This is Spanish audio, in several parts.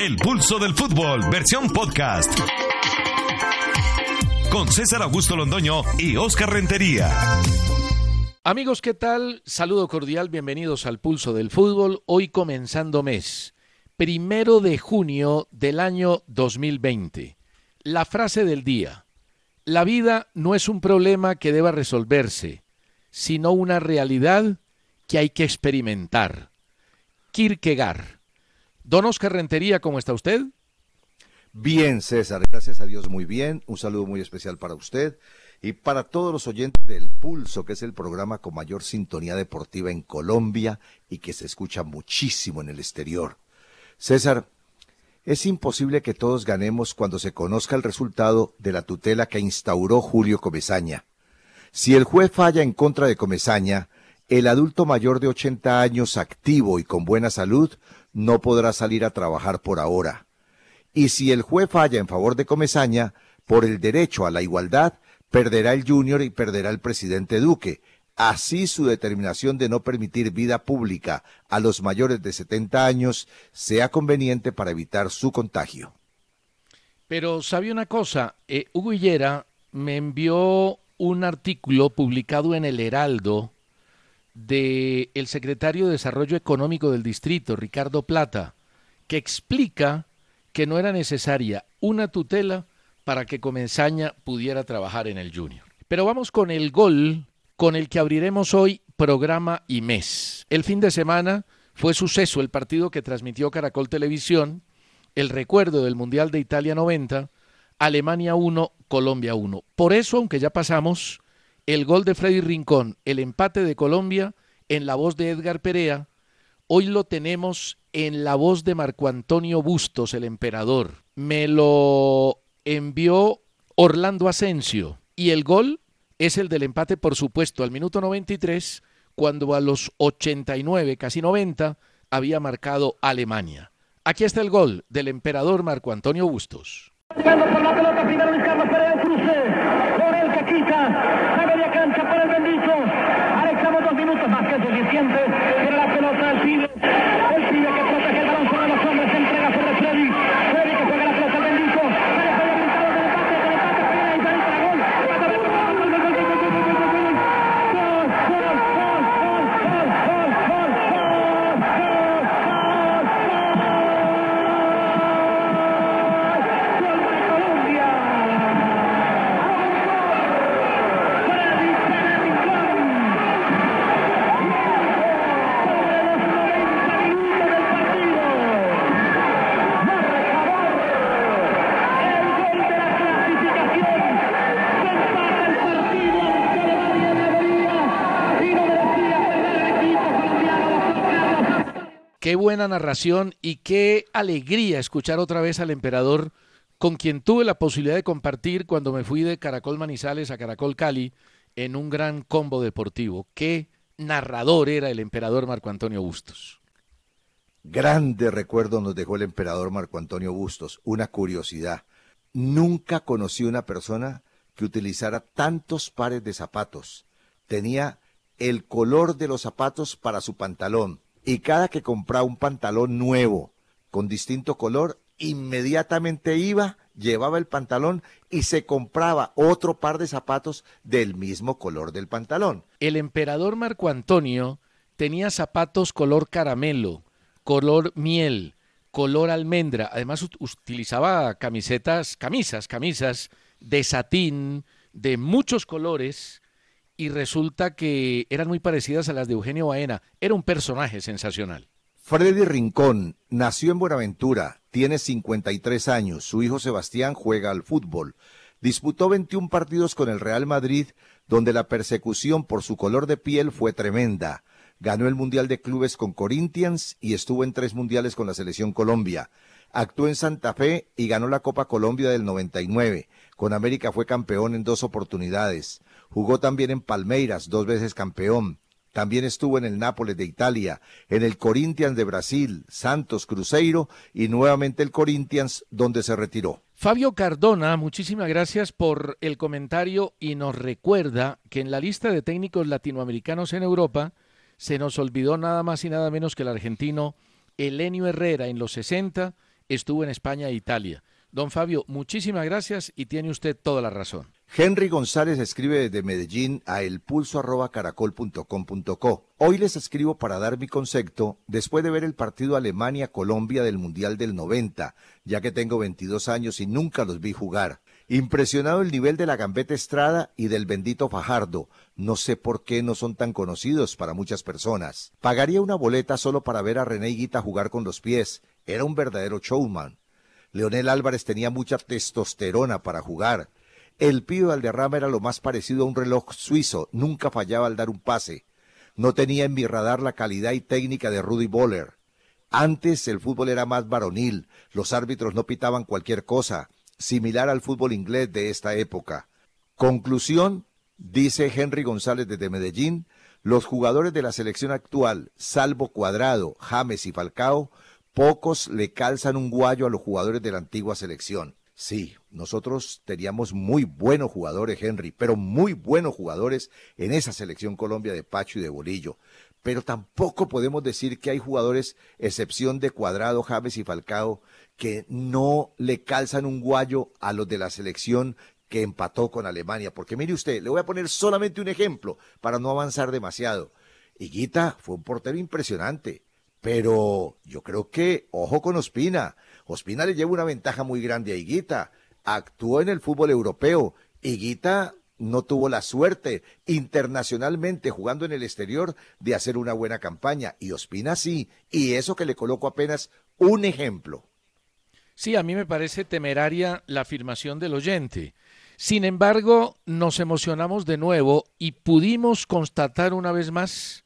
El pulso del fútbol, versión podcast. Con César Augusto Londoño y Oscar Rentería. Amigos, ¿qué tal? Saludo cordial, bienvenidos al pulso del fútbol. Hoy comenzando mes, primero de junio del año 2020. La frase del día. La vida no es un problema que deba resolverse, sino una realidad que hay que experimentar. Kierkegaard. Don Oscar Rentería, ¿cómo está usted? Bien, César, gracias a Dios muy bien. Un saludo muy especial para usted y para todos los oyentes del Pulso, que es el programa con mayor sintonía deportiva en Colombia y que se escucha muchísimo en el exterior. César, es imposible que todos ganemos cuando se conozca el resultado de la tutela que instauró Julio Comesaña. Si el juez falla en contra de Comesaña, el adulto mayor de 80 años activo y con buena salud no podrá salir a trabajar por ahora. Y si el juez falla en favor de Comesaña, por el derecho a la igualdad, perderá el junior y perderá el presidente Duque. Así su determinación de no permitir vida pública a los mayores de 70 años sea conveniente para evitar su contagio. Pero sabe una cosa, eh, Hugo Hillera me envió un artículo publicado en el Heraldo del el secretario de Desarrollo Económico del distrito, Ricardo Plata, que explica que no era necesaria una tutela para que Comenzaña pudiera trabajar en el Junior. Pero vamos con el gol con el que abriremos hoy programa y mes. El fin de semana fue suceso el partido que transmitió Caracol Televisión, el recuerdo del Mundial de Italia 90, Alemania 1, Colombia 1. Por eso, aunque ya pasamos, el gol de Freddy Rincón, el empate de Colombia en la voz de Edgar Perea, hoy lo tenemos en la voz de Marco Antonio Bustos, el emperador. Me lo envió Orlando Asensio y el gol es el del empate, por supuesto, al minuto 93, cuando a los 89, casi 90, había marcado Alemania. Aquí está el gol del emperador Marco Antonio Bustos. la narración y qué alegría escuchar otra vez al emperador con quien tuve la posibilidad de compartir cuando me fui de Caracol Manizales a Caracol Cali en un gran combo deportivo. Qué narrador era el emperador Marco Antonio Bustos. Grande recuerdo nos dejó el emperador Marco Antonio Bustos. Una curiosidad. Nunca conocí una persona que utilizara tantos pares de zapatos. Tenía el color de los zapatos para su pantalón. Y cada que compraba un pantalón nuevo con distinto color, inmediatamente iba, llevaba el pantalón y se compraba otro par de zapatos del mismo color del pantalón. El emperador Marco Antonio tenía zapatos color caramelo, color miel, color almendra. Además utilizaba camisetas, camisas, camisas de satín de muchos colores y resulta que eran muy parecidas a las de Eugenio Baena. Era un personaje sensacional. Freddy Rincón nació en Buenaventura, tiene 53 años, su hijo Sebastián juega al fútbol. Disputó 21 partidos con el Real Madrid, donde la persecución por su color de piel fue tremenda. Ganó el Mundial de Clubes con Corinthians y estuvo en tres mundiales con la Selección Colombia. Actuó en Santa Fe y ganó la Copa Colombia del 99. Con América fue campeón en dos oportunidades. Jugó también en Palmeiras, dos veces campeón. También estuvo en el Nápoles de Italia, en el Corinthians de Brasil, Santos, Cruzeiro y nuevamente el Corinthians, donde se retiró. Fabio Cardona, muchísimas gracias por el comentario y nos recuerda que en la lista de técnicos latinoamericanos en Europa se nos olvidó nada más y nada menos que el argentino Elenio Herrera en los 60 estuvo en España e Italia. Don Fabio, muchísimas gracias y tiene usted toda la razón. Henry González escribe desde Medellín a elpulso@caracol.com.co. Hoy les escribo para dar mi concepto después de ver el partido Alemania-Colombia del Mundial del 90, ya que tengo 22 años y nunca los vi jugar. Impresionado el nivel de la Gambeta Estrada y del bendito Fajardo. No sé por qué no son tan conocidos para muchas personas. Pagaría una boleta solo para ver a René Guita jugar con los pies. Era un verdadero showman. Leonel Álvarez tenía mucha testosterona para jugar. El pibe Valderrama era lo más parecido a un reloj suizo, nunca fallaba al dar un pase. No tenía en mi radar la calidad y técnica de Rudy Boller. Antes el fútbol era más varonil, los árbitros no pitaban cualquier cosa, similar al fútbol inglés de esta época. Conclusión, dice Henry González desde Medellín, los jugadores de la selección actual, salvo Cuadrado, James y Falcao, pocos le calzan un guayo a los jugadores de la antigua selección. Sí, nosotros teníamos muy buenos jugadores, Henry, pero muy buenos jugadores en esa selección Colombia de Pacho y de Bolillo. Pero tampoco podemos decir que hay jugadores, excepción de Cuadrado, James y Falcao, que no le calzan un guayo a los de la selección que empató con Alemania. Porque mire usted, le voy a poner solamente un ejemplo para no avanzar demasiado. Higuita fue un portero impresionante, pero yo creo que, ojo con Ospina, Ospina le lleva una ventaja muy grande a Higuita. Actuó en el fútbol europeo. Higuita no tuvo la suerte internacionalmente jugando en el exterior de hacer una buena campaña. Y Ospina sí. Y eso que le coloco apenas un ejemplo. Sí, a mí me parece temeraria la afirmación del oyente. Sin embargo, nos emocionamos de nuevo y pudimos constatar una vez más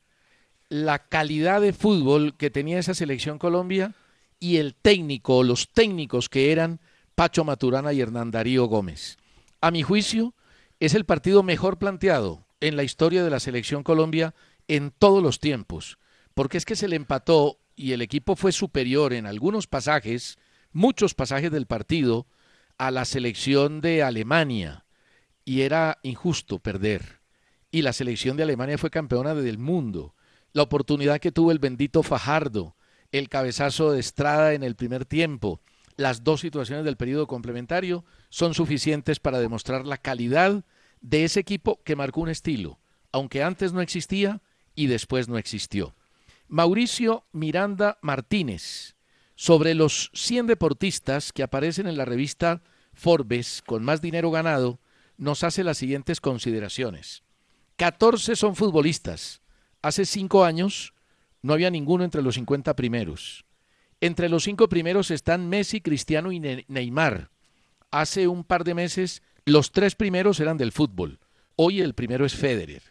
la calidad de fútbol que tenía esa selección Colombia y el técnico o los técnicos que eran Pacho Maturana y Hernán Darío Gómez. A mi juicio, es el partido mejor planteado en la historia de la selección Colombia en todos los tiempos, porque es que se le empató y el equipo fue superior en algunos pasajes, muchos pasajes del partido, a la selección de Alemania, y era injusto perder. Y la selección de Alemania fue campeona del mundo. La oportunidad que tuvo el bendito Fajardo, el cabezazo de Estrada en el primer tiempo. Las dos situaciones del periodo complementario son suficientes para demostrar la calidad de ese equipo que marcó un estilo, aunque antes no existía y después no existió. Mauricio Miranda Martínez, sobre los 100 deportistas que aparecen en la revista Forbes con más dinero ganado, nos hace las siguientes consideraciones. 14 son futbolistas. Hace cinco años no había ninguno entre los 50 primeros. Entre los cinco primeros están Messi, Cristiano y Neymar. Hace un par de meses los tres primeros eran del fútbol. Hoy el primero es Federer.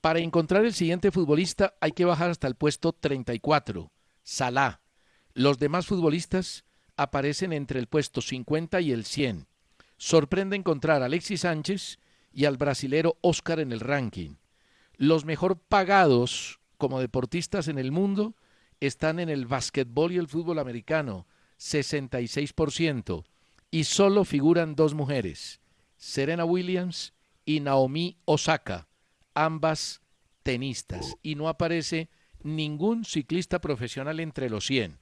Para encontrar el siguiente futbolista hay que bajar hasta el puesto 34, Salah. Los demás futbolistas aparecen entre el puesto 50 y el 100. Sorprende encontrar a Alexis Sánchez y al brasilero Oscar en el ranking. Los mejor pagados como deportistas en el mundo están en el básquetbol y el fútbol americano, 66%, y solo figuran dos mujeres, Serena Williams y Naomi Osaka, ambas tenistas, y no aparece ningún ciclista profesional entre los 100.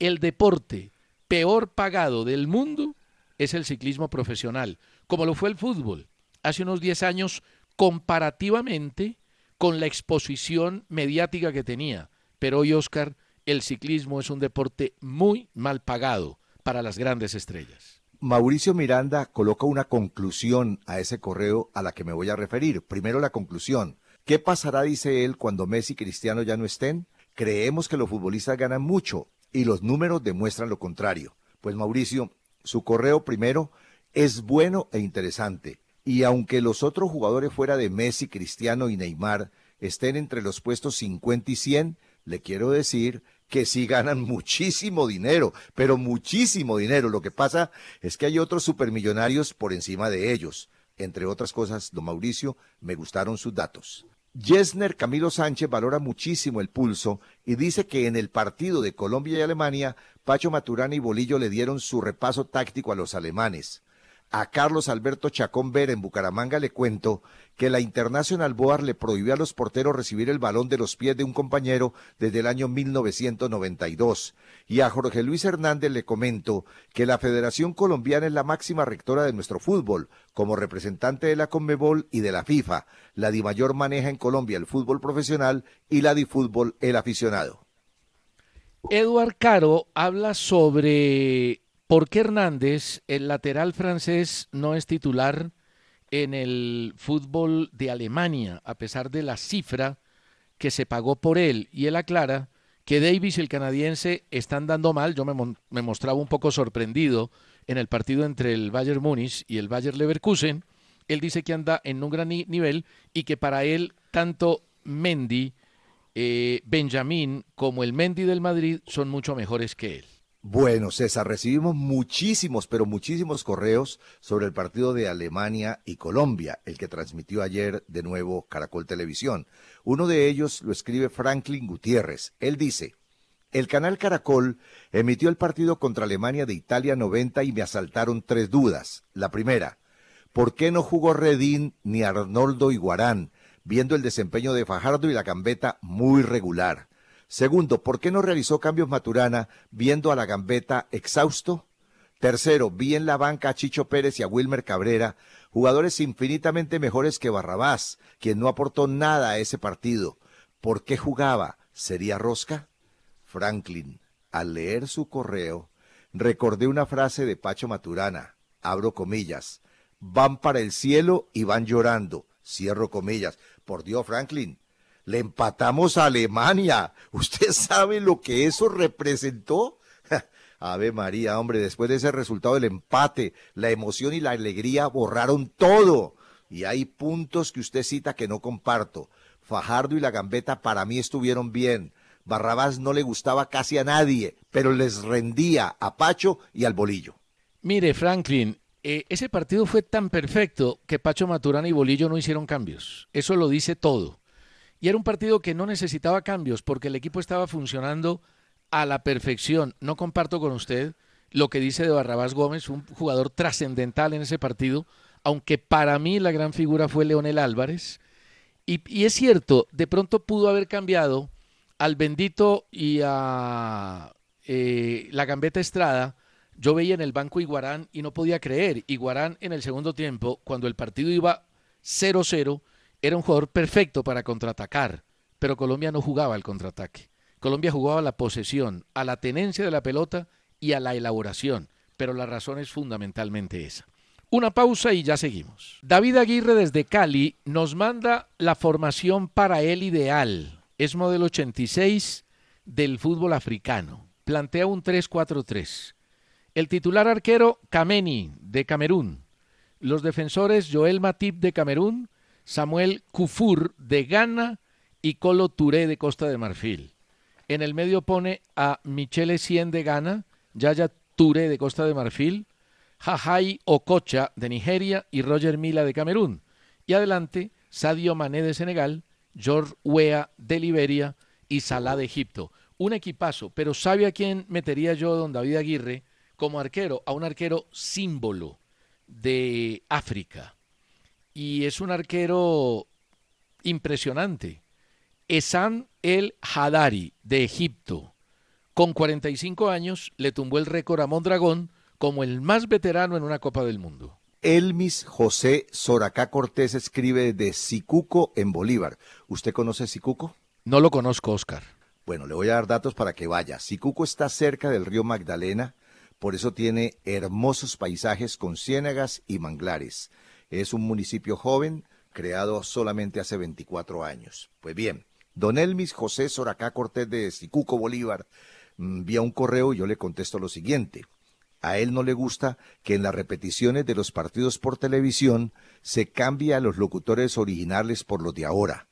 El deporte peor pagado del mundo es el ciclismo profesional, como lo fue el fútbol. Hace unos 10 años, comparativamente, con la exposición mediática que tenía. Pero hoy, Oscar, el ciclismo es un deporte muy mal pagado para las grandes estrellas. Mauricio Miranda coloca una conclusión a ese correo a la que me voy a referir. Primero la conclusión. ¿Qué pasará, dice él, cuando Messi y Cristiano ya no estén? Creemos que los futbolistas ganan mucho y los números demuestran lo contrario. Pues Mauricio, su correo primero es bueno e interesante. Y aunque los otros jugadores fuera de Messi, Cristiano y Neymar estén entre los puestos 50 y 100, le quiero decir que sí ganan muchísimo dinero, pero muchísimo dinero. Lo que pasa es que hay otros supermillonarios por encima de ellos. Entre otras cosas, don Mauricio, me gustaron sus datos. Jesner Camilo Sánchez valora muchísimo el pulso y dice que en el partido de Colombia y Alemania, Pacho Maturana y Bolillo le dieron su repaso táctico a los alemanes. A Carlos Alberto Chacón Ver en Bucaramanga le cuento que la International Board le prohibió a los porteros recibir el balón de los pies de un compañero desde el año 1992. Y a Jorge Luis Hernández le comento que la Federación Colombiana es la máxima rectora de nuestro fútbol, como representante de la Conmebol y de la FIFA. La Di Mayor maneja en Colombia el fútbol profesional y la Di Fútbol el aficionado. Eduard Caro habla sobre ¿Por qué Hernández, el lateral francés, no es titular en el fútbol de Alemania, a pesar de la cifra que se pagó por él? Y él aclara que Davis el canadiense están dando mal. Yo me, me mostraba un poco sorprendido en el partido entre el Bayern Múnich y el Bayern Leverkusen. Él dice que anda en un gran nivel y que para él tanto Mendy, eh, Benjamín como el Mendy del Madrid son mucho mejores que él. Bueno, César, recibimos muchísimos, pero muchísimos correos sobre el partido de Alemania y Colombia, el que transmitió ayer de nuevo Caracol Televisión. Uno de ellos lo escribe Franklin Gutiérrez. Él dice, el canal Caracol emitió el partido contra Alemania de Italia 90 y me asaltaron tres dudas. La primera, ¿por qué no jugó Redín ni Arnoldo Iguarán, viendo el desempeño de Fajardo y la gambeta muy regular? Segundo, ¿por qué no realizó cambios Maturana viendo a la gambeta exhausto? Tercero, vi en la banca a Chicho Pérez y a Wilmer Cabrera, jugadores infinitamente mejores que Barrabás, quien no aportó nada a ese partido. ¿Por qué jugaba? ¿Sería rosca? Franklin, al leer su correo, recordé una frase de Pacho Maturana, abro comillas, van para el cielo y van llorando, cierro comillas. Por Dios, Franklin, le empatamos a Alemania. ¿Usted sabe lo que eso representó? Ave María, hombre, después de ese resultado del empate, la emoción y la alegría borraron todo. Y hay puntos que usted cita que no comparto. Fajardo y la gambeta para mí estuvieron bien. Barrabás no le gustaba casi a nadie, pero les rendía a Pacho y al Bolillo. Mire, Franklin, eh, ese partido fue tan perfecto que Pacho Maturana y Bolillo no hicieron cambios. Eso lo dice todo. Y era un partido que no necesitaba cambios porque el equipo estaba funcionando a la perfección. No comparto con usted lo que dice de Barrabás Gómez, un jugador trascendental en ese partido, aunque para mí la gran figura fue Leonel Álvarez. Y, es cierto, de pronto pudo haber cambiado al Bendito y a eh, la Gambeta Estrada. Yo veía en el banco Iguarán y no podía creer. Iguarán en el segundo tiempo, cuando el partido iba 0-0, era un jugador perfecto para contraatacar, pero Colombia no jugaba al contraataque. Colombia jugaba a la posesión, a la tenencia de la pelota y a la elaboración, pero la razón es fundamentalmente esa. Una pausa y ya seguimos. David Aguirre desde Cali nos manda la formación para él ideal. Es modelo 86 del fútbol africano. Plantea un 3-4-3. El titular arquero Kameni de Camerún. Los defensores Joel Matip de Camerún, Samuel Kufur de Ghana y Colo Touré de Costa de Marfil. En el medio pone a Michele Cien de Ghana, Yaya Touré de Costa de Marfil, Jajai Okocha de Nigeria y Roger Mila de Camerún. Y adelante, Sadio Mané de Senegal, George Weah de Liberia y Salah de Egipto. Un equipazo, pero ¿sabe a quién metería yo, don David Aguirre, como arquero? A un arquero símbolo de África y es un arquero impresionante. Esan el Hadari de Egipto, con 45 años, le tumbó el récord a Mondragón como el más veterano en una Copa del Mundo. Elmis José Soracá Cortés escribe de Sicuco en Bolívar. ¿Usted conoce Sicuco? No lo conozco, Oscar. Bueno, le voy a dar datos para que vaya. Sicuco está cerca del río Magdalena, por eso tiene hermosos paisajes con ciénagas y manglares. Es un municipio joven, creado solamente hace 24 años. Pues bien, don Elmis José Soracá Cortés de Sicuco, Bolívar, envía un correo y yo le contesto lo siguiente. A él no le gusta que en las repeticiones de los partidos por televisión se cambie a los locutores originales por los de ahora.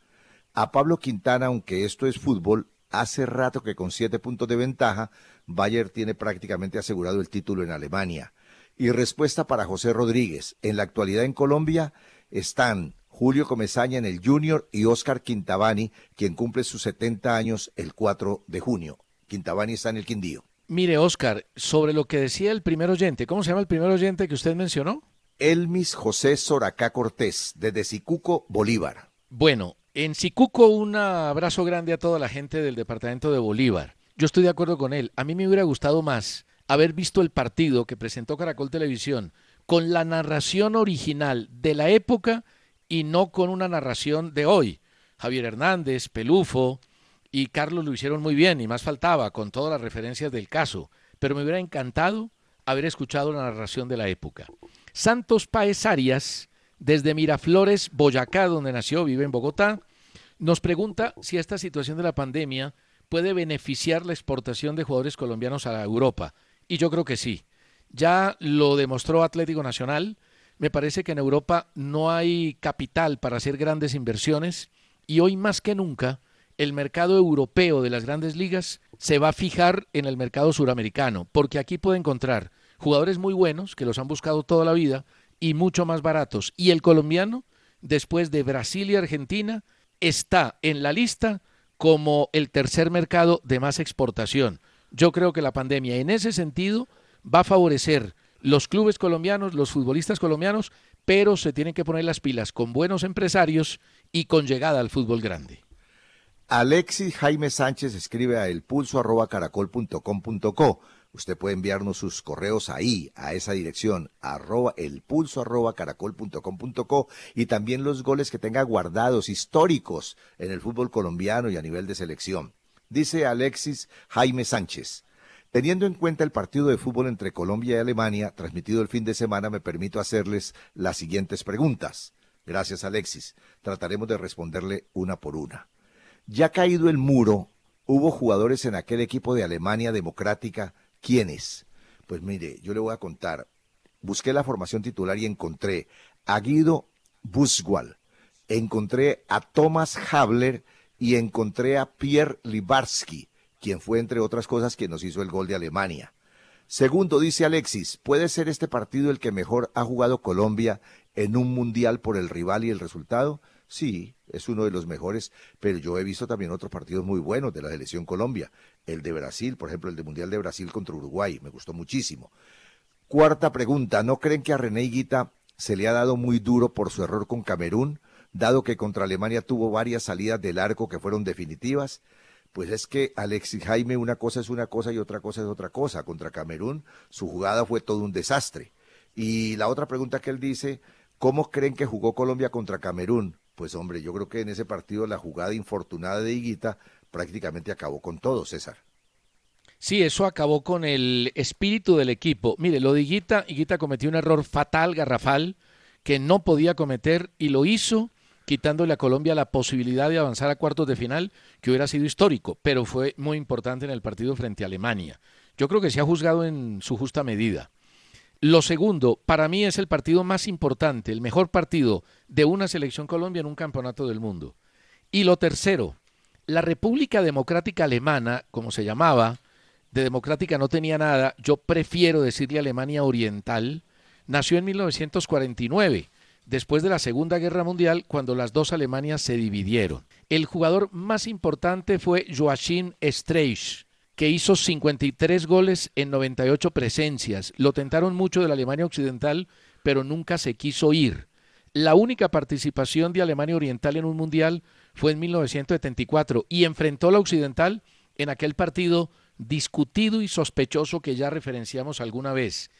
A Pablo Quintana, aunque esto es fútbol, hace rato que con siete puntos de ventaja, Bayer tiene prácticamente asegurado el título en Alemania. Y respuesta para José Rodríguez. En la actualidad en Colombia están Julio Comesaña en el Junior y Oscar Quintabani, quien cumple sus 70 años el 4 de junio. Quintabani está en el Quindío. Mire, Oscar, sobre lo que decía el primer oyente, ¿cómo se llama el primer oyente que usted mencionó? Elmis José Soracá Cortés, desde Sicuco, Bolívar. Bueno, en Sicuco un abrazo grande a toda la gente del departamento de Bolívar. Yo estoy de acuerdo con él. A mí me hubiera gustado más haber visto el partido que presentó Caracol Televisión con la narración original de la época y no con una narración de hoy. Javier Hernández, Pelufo y Carlos lo hicieron muy bien y más faltaba con todas las referencias del caso, pero me hubiera encantado haber escuchado la narración de la época. Santos Paez Arias, desde Miraflores, Boyacá, donde nació, vive en Bogotá, nos pregunta si esta situación de la pandemia puede beneficiar la exportación de jugadores colombianos a Europa. Y yo creo que sí. Ya lo demostró Atlético Nacional. Me parece que en Europa no hay capital para hacer grandes inversiones y hoy más que nunca el mercado europeo de las grandes ligas se va a fijar en el mercado suramericano, porque aquí puede encontrar jugadores muy buenos que los han buscado toda la vida y mucho más baratos. Y el colombiano, después de Brasil y Argentina, está en la lista como el tercer mercado de más exportación. Yo creo que la pandemia en ese sentido va a favorecer los clubes colombianos, los futbolistas colombianos, pero se tienen que poner las pilas con buenos empresarios y con llegada al fútbol grande. Alexis Jaime Sánchez escribe a elpulso.caracol.com.co. Usted puede enviarnos sus correos ahí, a esa dirección, arroba elpulso arroba y también los goles que tenga guardados históricos en el fútbol colombiano y a nivel de selección. Dice Alexis Jaime Sánchez. Teniendo en cuenta el partido de fútbol entre Colombia y Alemania, transmitido el fin de semana, me permito hacerles las siguientes preguntas. Gracias, Alexis. Trataremos de responderle una por una. Ya caído el muro, hubo jugadores en aquel equipo de Alemania democrática. ¿Quiénes? Pues mire, yo le voy a contar. Busqué la formación titular y encontré a Guido Buswal, encontré a Thomas Habler y encontré a Pierre Libarsky, quien fue, entre otras cosas, quien nos hizo el gol de Alemania. Segundo, dice Alexis, ¿puede ser este partido el que mejor ha jugado Colombia en un mundial por el rival y el resultado? Sí, es uno de los mejores, pero yo he visto también otros partidos muy buenos de la selección Colombia. El de Brasil, por ejemplo, el de Mundial de Brasil contra Uruguay, me gustó muchísimo. Cuarta pregunta, ¿no creen que a René Higuita se le ha dado muy duro por su error con Camerún, dado que contra Alemania tuvo varias salidas del arco que fueron definitivas? Pues es que Alexis Jaime una cosa es una cosa y otra cosa es otra cosa. Contra Camerún su jugada fue todo un desastre. Y la otra pregunta que él dice, ¿cómo creen que jugó Colombia contra Camerún? Pues hombre, yo creo que en ese partido la jugada infortunada de Higuita prácticamente acabó con todo, César. Sí, eso acabó con el espíritu del equipo. Mire, lo de Higuita, Higuita cometió un error fatal, garrafal, que no podía cometer y lo hizo quitándole a Colombia la posibilidad de avanzar a cuartos de final, que hubiera sido histórico, pero fue muy importante en el partido frente a Alemania. Yo creo que se ha juzgado en su justa medida. Lo segundo, para mí es el partido más importante, el mejor partido de una selección Colombia en un campeonato del mundo. Y lo tercero, la República Democrática Alemana, como se llamaba, de democrática no tenía nada, yo prefiero decirle Alemania Oriental, nació en 1949, después de la Segunda Guerra Mundial, cuando las dos Alemanias se dividieron. El jugador más importante fue Joachim Streich, que hizo 53 goles en 98 presencias. Lo tentaron mucho de la Alemania Occidental, pero nunca se quiso ir. La única participación de Alemania Oriental en un mundial fue en 1974 y enfrentó la Occidental en aquel partido discutido y sospechoso que ya referenciamos alguna vez.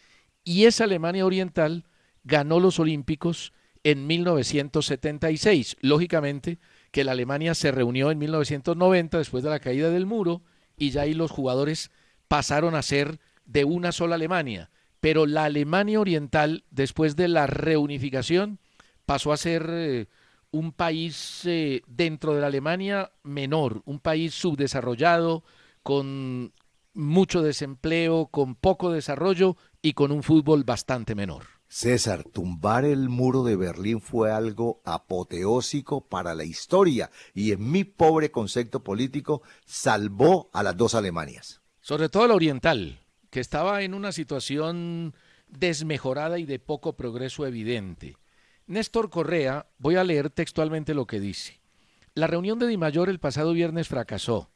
Y esa Alemania Oriental ganó los Olímpicos en 1976. Lógicamente que la Alemania se reunió en 1990 después de la caída del muro y ya ahí los jugadores pasaron a ser de una sola Alemania. Pero la Alemania Oriental, después de la reunificación, pasó a ser eh, un país eh, dentro de la Alemania menor, un país subdesarrollado, con mucho desempleo, con poco desarrollo y con un fútbol bastante menor. César, tumbar el muro de Berlín fue algo apoteósico para la historia y en mi pobre concepto político salvó a las dos Alemanias. Sobre todo la oriental, que estaba en una situación desmejorada y de poco progreso evidente. Néstor Correa, voy a leer textualmente lo que dice. La reunión de Di Mayor el pasado viernes fracasó.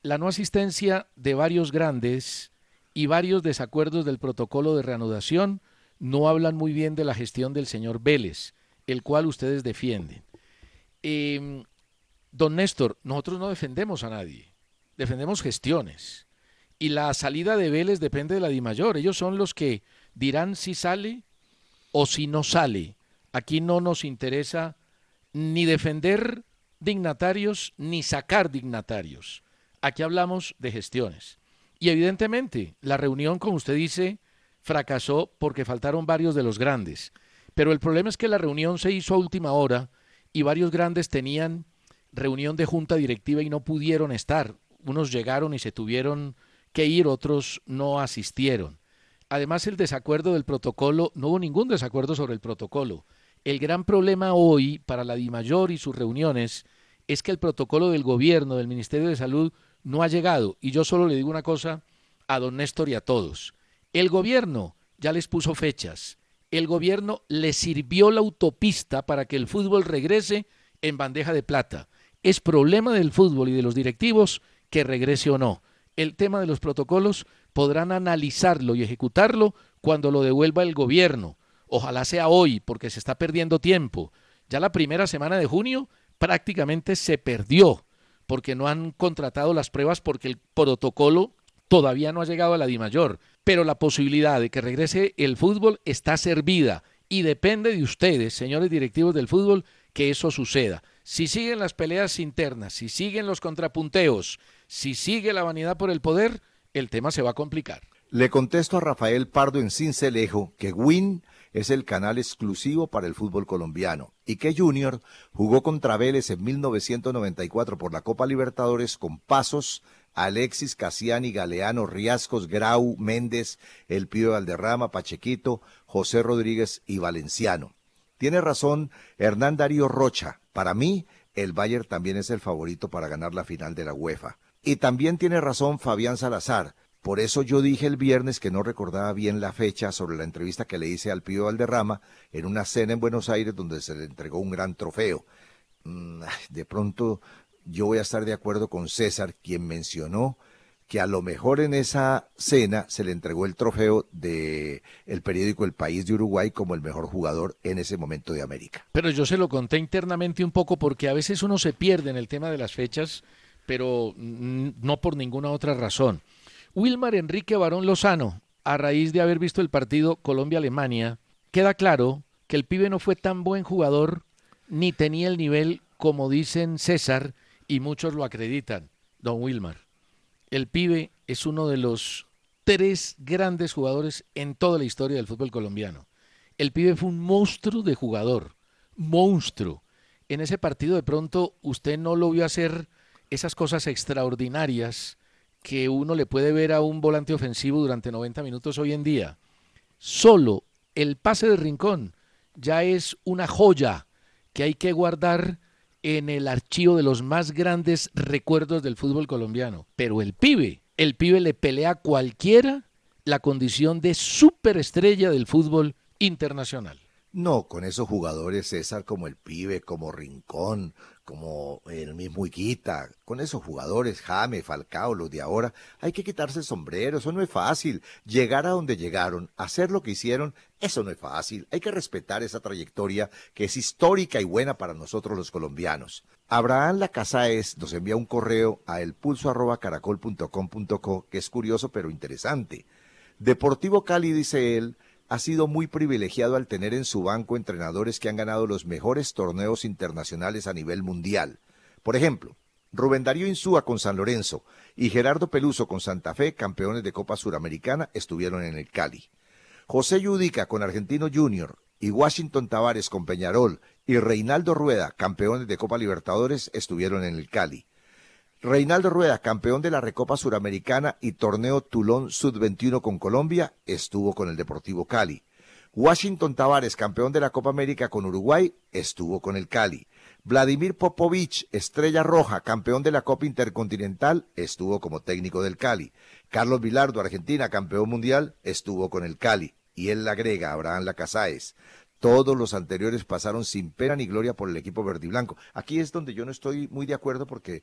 La no asistencia de varios grandes y varios desacuerdos del protocolo de reanudación no hablan muy bien de la gestión del señor Vélez, el cual ustedes defienden. Em, don Néstor, nosotros no defendemos a nadie, defendemos gestiones. Y la salida de Vélez depende de la Di Mayor. Ellos son los que dirán si sale o si no sale. Aquí no nos interesa ni defender dignatarios ni sacar dignatarios. Aquí hablamos de gestiones. Y evidentemente, la reunión, como usted dice, fracasó porque faltaron varios de los grandes. Pero el problema es que la reunión se hizo a última hora y varios grandes tenían reunión de junta directiva y no pudieron estar. Unos llegaron y se tuvieron que ir, otros no asistieron. Además, el desacuerdo del protocolo, no hubo ningún desacuerdo sobre el protocolo. El gran problema hoy para la DIMAYOR y sus reuniones es que el protocolo del gobierno, del Ministerio de Salud, no ha llegado. Y yo solo le digo una cosa a don Néstor y a todos. El gobierno ya les puso fechas. El gobierno les sirvió la autopista para que el fútbol regrese en bandeja de plata. Es problema del fútbol y de los directivos que regrese o no. El tema de los protocolos podrán analizarlo y ejecutarlo cuando lo devuelva el gobierno Ojalá sea hoy, porque se está perdiendo tiempo. Ya la primera semana de junio prácticamente se perdió, porque no han contratado las pruebas porque el protocolo todavía no ha llegado a la DIMAYOR. Pero la posibilidad de que regrese el fútbol está servida y depende de ustedes, señores directivos del fútbol, que eso suceda. Si siguen las peleas internas, si siguen los contrapunteos, si sigue la vanidad por el poder, el tema se va a complicar. Le contesto a Rafael Pardo en Cincelejo que Win es el canal exclusivo para el fútbol colombiano y que Junior jugó contra Vélez en 1994 por la Copa Libertadores con pasos Alexis, Casiani, Galeano, Riascos, Grau, Méndez, El Pío Valderrama, Pachequito, José Rodríguez y Valenciano. Tiene razón Hernán Darío Rocha. Para mí, el Bayern también es el favorito para ganar la final de la UEFA. Y también tiene razón Fabián Salazar. Por eso yo dije el viernes que no recordaba bien la fecha sobre la entrevista que le hice al Pío Valderrama en una cena en Buenos Aires donde se le entregó un gran trofeo. Mm, de pronto yo voy a estar de acuerdo con César, quien mencionó que a lo mejor en esa cena se le entregó el trofeo de el periódico El País de Uruguay como el mejor jugador en ese momento de América. Pero yo se lo conté internamente un poco porque a veces uno se pierde en el tema de las fechas, pero no por ninguna otra razón. Wilmar Enrique Barón Lozano, a raíz de haber visto el partido Colombia-Alemania, queda claro que el pibe no fue tan buen jugador ni tenía el nivel como dicen César y muchos lo acreditan, don Wilmar. El pibe es uno de los tres grandes jugadores en toda la historia del fútbol colombiano. El pibe fue un monstruo de jugador, monstruo. En ese partido de pronto usted no lo vio hacer esas cosas extraordinarias que uno le puede ver a un volante ofensivo durante 90 minutos hoy en día. Solo el pase de rincón ya es una joya que hay que guardar en el archivo de los más grandes recuerdos del fútbol colombiano. Pero el pibe, el pibe le pelea a cualquiera la condición de superestrella del fútbol internacional. No, con esos jugadores, César, como el pibe, como Rincón, como el mismo Iquita, con esos jugadores, Jame, Falcao, los de ahora, hay que quitarse el sombrero, eso no es fácil. Llegar a donde llegaron, hacer lo que hicieron, eso no es fácil. Hay que respetar esa trayectoria que es histórica y buena para nosotros los colombianos. Abraham Lacasaes nos envía un correo a elpulso.caracol.com.co que es curioso pero interesante. Deportivo Cali, dice él, ha sido muy privilegiado al tener en su banco entrenadores que han ganado los mejores torneos internacionales a nivel mundial. Por ejemplo, Rubén Darío Insúa con San Lorenzo y Gerardo Peluso con Santa Fe, campeones de Copa Suramericana, estuvieron en el Cali. José Yudica con Argentino Junior y Washington Tavares con Peñarol y Reinaldo Rueda, campeones de Copa Libertadores, estuvieron en el Cali. Reinaldo Rueda, campeón de la Recopa Suramericana y torneo Tulón Sud-21 con Colombia, estuvo con el Deportivo Cali. Washington Tavares, campeón de la Copa América con Uruguay, estuvo con el Cali. Vladimir Popovich, estrella roja, campeón de la Copa Intercontinental, estuvo como técnico del Cali. Carlos Vilardo, Argentina, campeón mundial, estuvo con el Cali. Y él le agrega, Abraham Lacasáez. Todos los anteriores pasaron sin pena ni gloria por el equipo verde y blanco. Aquí es donde yo no estoy muy de acuerdo porque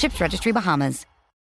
Ships Registry Bahamas.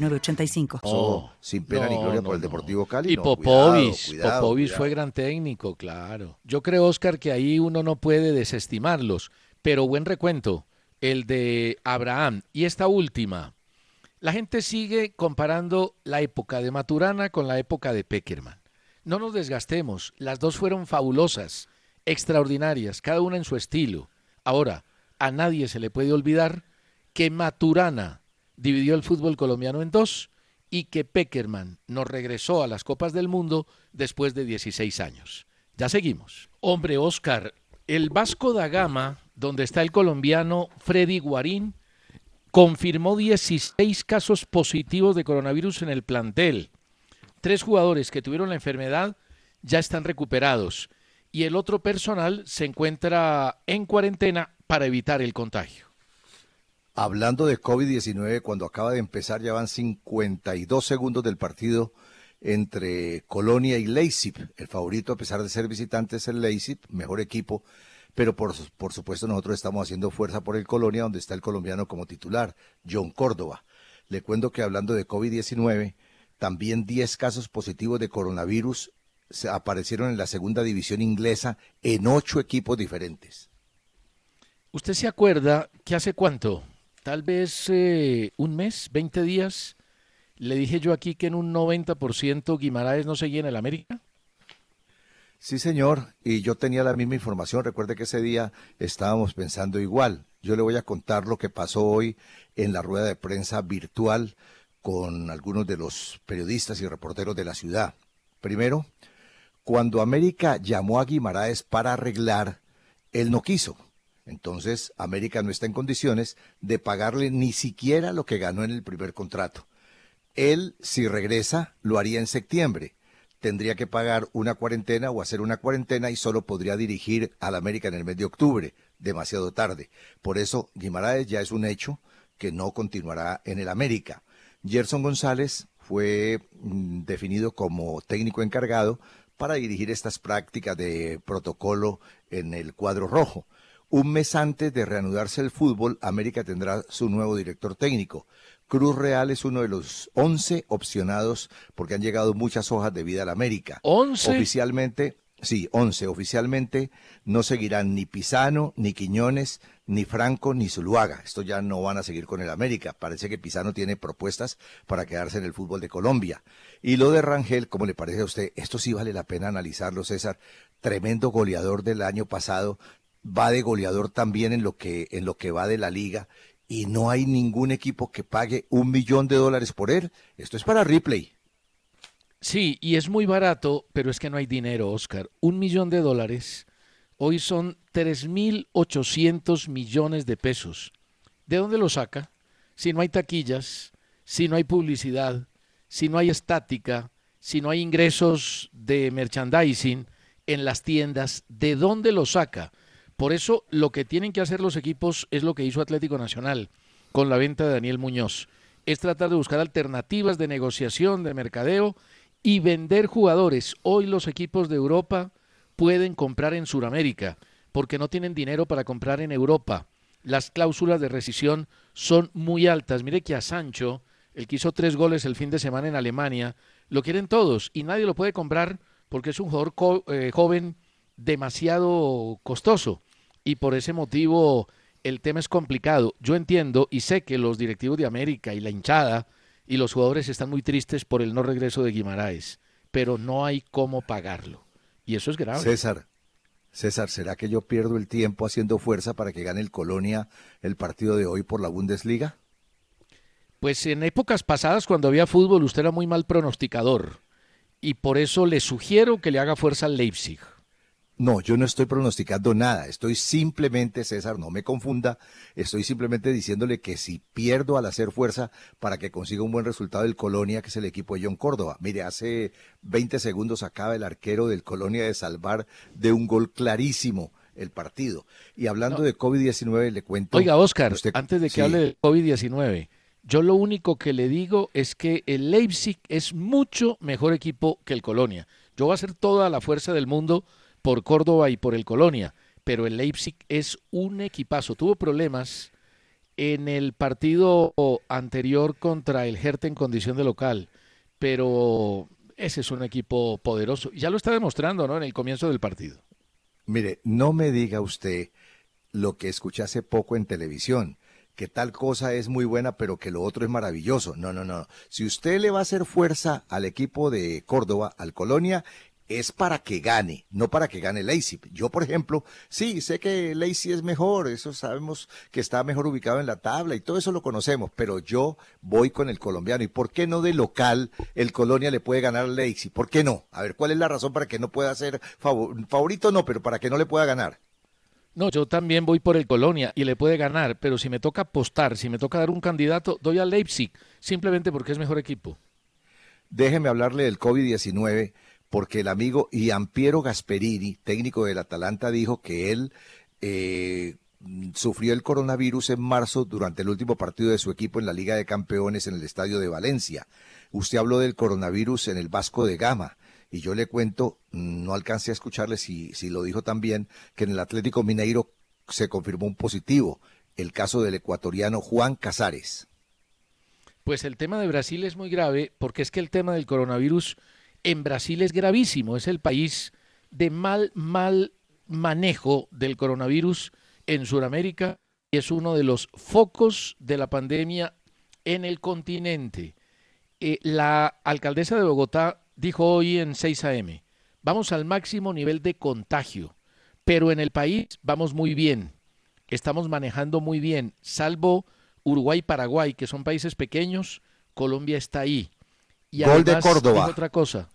906985. Oh, sin pena ni gloria por el Deportivo Cali. Y no, Popovich, cuidado, cuidado, Popovich cuidado. fue gran técnico, claro. Yo creo, Oscar, que ahí uno no puede desestimarlos, pero buen recuento, el de Abraham. Y esta última, la gente sigue comparando la época de Maturana con la época de Peckerman. No nos desgastemos, las dos fueron fabulosas, extraordinarias, cada una en su estilo. Ahora, a nadie se le puede olvidar que Maturana dividió el fútbol colombiano en dos y que Peckerman nos regresó a las Copas del Mundo después de 16 años. Ya seguimos. Hombre, Oscar, el Vasco da Gama, donde está el colombiano Freddy Guarín, confirmó 16 casos positivos de coronavirus en el plantel. Tres jugadores que tuvieron la enfermedad ya están recuperados y el otro personal se encuentra en cuarentena para evitar el contagio. Hablando de COVID-19, cuando acaba de empezar ya van 52 segundos del partido entre Colonia y Leipzig. El favorito, a pesar de ser visitante, es el Leipzig, mejor equipo. Pero por, por supuesto nosotros estamos haciendo fuerza por el Colonia, donde está el colombiano como titular, John Córdoba. Le cuento que hablando de COVID-19, también 10 casos positivos de coronavirus se aparecieron en la segunda división inglesa en ocho equipos diferentes. ¿Usted se acuerda que hace cuánto? Tal vez eh, un mes, 20 días, le dije yo aquí que en un 90% Guimaraes no seguía en el América. Sí, señor, y yo tenía la misma información. Recuerde que ese día estábamos pensando igual. Yo le voy a contar lo que pasó hoy en la rueda de prensa virtual con algunos de los periodistas y reporteros de la ciudad. Primero, cuando América llamó a Guimaraes para arreglar, él no quiso. Entonces, América no está en condiciones de pagarle ni siquiera lo que ganó en el primer contrato. Él, si regresa, lo haría en septiembre. Tendría que pagar una cuarentena o hacer una cuarentena y solo podría dirigir al América en el mes de octubre, demasiado tarde. Por eso, Guimaraes ya es un hecho que no continuará en el América. Gerson González fue mm, definido como técnico encargado para dirigir estas prácticas de protocolo en el cuadro rojo. Un mes antes de reanudarse el fútbol, América tendrá su nuevo director técnico. Cruz Real es uno de los 11 opcionados porque han llegado muchas hojas de vida a la América. ¿11? Oficialmente, sí, 11. Oficialmente no seguirán ni Pisano, ni Quiñones, ni Franco, ni Zuluaga. Estos ya no van a seguir con el América. Parece que Pisano tiene propuestas para quedarse en el fútbol de Colombia. Y lo de Rangel, ¿cómo le parece a usted? Esto sí vale la pena analizarlo, César. Tremendo goleador del año pasado. Va de goleador también en lo que, en lo que va de la liga. Y no hay ningún equipo que pague un millón de dólares por él. Esto es para Ripley. Sí, y es muy barato, pero es que no hay dinero, Oscar. Un millón de dólares hoy son 3.800 millones de pesos. ¿De dónde lo saca? si no hay taquillas, si no hay publicidad, si no hay estática, si no hay ingresos de merchandising en las tiendas, ¿de dónde lo saca? Por eso lo que tienen que hacer los equipos es lo que hizo Atlético Nacional con la venta de Daniel Muñoz. Es tratar de buscar alternativas de negociación, de mercadeo y vender jugadores. Hoy los equipos de Europa pueden comprar en Sudamérica porque no tienen dinero para comprar en Europa. Las cláusulas de rescisión son muy altas. Mire que a Sancho, el que hizo tres goles el fin de semana en Alemania, lo quieren todos y nadie lo puede comprar porque es un jugador eh, joven demasiado costoso y por ese motivo el tema es complicado. Yo entiendo y sé que los directivos de América y la hinchada y los jugadores están muy tristes por el no regreso de Guimaraes, pero no hay cómo pagarlo. Y eso es grave. César, César, ¿será que yo pierdo el tiempo haciendo fuerza para que gane el Colonia el partido de hoy por la Bundesliga? Pues en épocas pasadas, cuando había fútbol, usted era muy mal pronosticador. Y por eso le sugiero que le haga fuerza al Leipzig. No, yo no estoy pronosticando nada. Estoy simplemente, César, no me confunda, estoy simplemente diciéndole que si pierdo al hacer fuerza para que consiga un buen resultado del Colonia, que es el equipo de John Córdoba. Mire, hace 20 segundos acaba el arquero del Colonia de salvar de un gol clarísimo el partido. Y hablando de COVID-19, le cuento. Oiga, Oscar, antes de que hable de COVID-19, yo lo único que le digo es que el Leipzig es mucho mejor equipo que el Colonia. Yo voy a hacer toda la fuerza del mundo por Córdoba y por el Colonia, pero el Leipzig es un equipazo. Tuvo problemas en el partido anterior contra el Hertha en condición de local, pero ese es un equipo poderoso. Ya lo está demostrando, ¿no? En el comienzo del partido. Mire, no me diga usted lo que escuché hace poco en televisión, que tal cosa es muy buena, pero que lo otro es maravilloso. No, no, no. Si usted le va a hacer fuerza al equipo de Córdoba, al Colonia, es para que gane, no para que gane Lacey. Yo, por ejemplo, sí, sé que Lacey es mejor, eso sabemos que está mejor ubicado en la tabla y todo eso lo conocemos, pero yo voy con el colombiano. ¿Y por qué no de local el Colonia le puede ganar a Lacey? ¿Por qué no? A ver, ¿cuál es la razón para que no pueda ser favorito? No, pero para que no le pueda ganar. No, yo también voy por el Colonia y le puede ganar, pero si me toca apostar, si me toca dar un candidato, doy a Leipzig, simplemente porque es mejor equipo. Déjeme hablarle del COVID-19 porque el amigo Iampiero Gasperini, técnico del Atalanta, dijo que él eh, sufrió el coronavirus en marzo durante el último partido de su equipo en la Liga de Campeones en el Estadio de Valencia. Usted habló del coronavirus en el Vasco de Gama. Y yo le cuento, no alcancé a escucharle si, si lo dijo también, que en el Atlético Mineiro se confirmó un positivo, el caso del ecuatoriano Juan Casares. Pues el tema de Brasil es muy grave porque es que el tema del coronavirus en Brasil es gravísimo. Es el país de mal, mal manejo del coronavirus en Sudamérica y es uno de los focos de la pandemia en el continente. Eh, la alcaldesa de Bogotá dijo hoy en 6 a.m., vamos al máximo nivel de contagio, pero en el país vamos muy bien, estamos manejando muy bien, salvo Uruguay y Paraguay, que son países pequeños, Colombia está ahí. Y Gol de Córdoba. Otra cosa,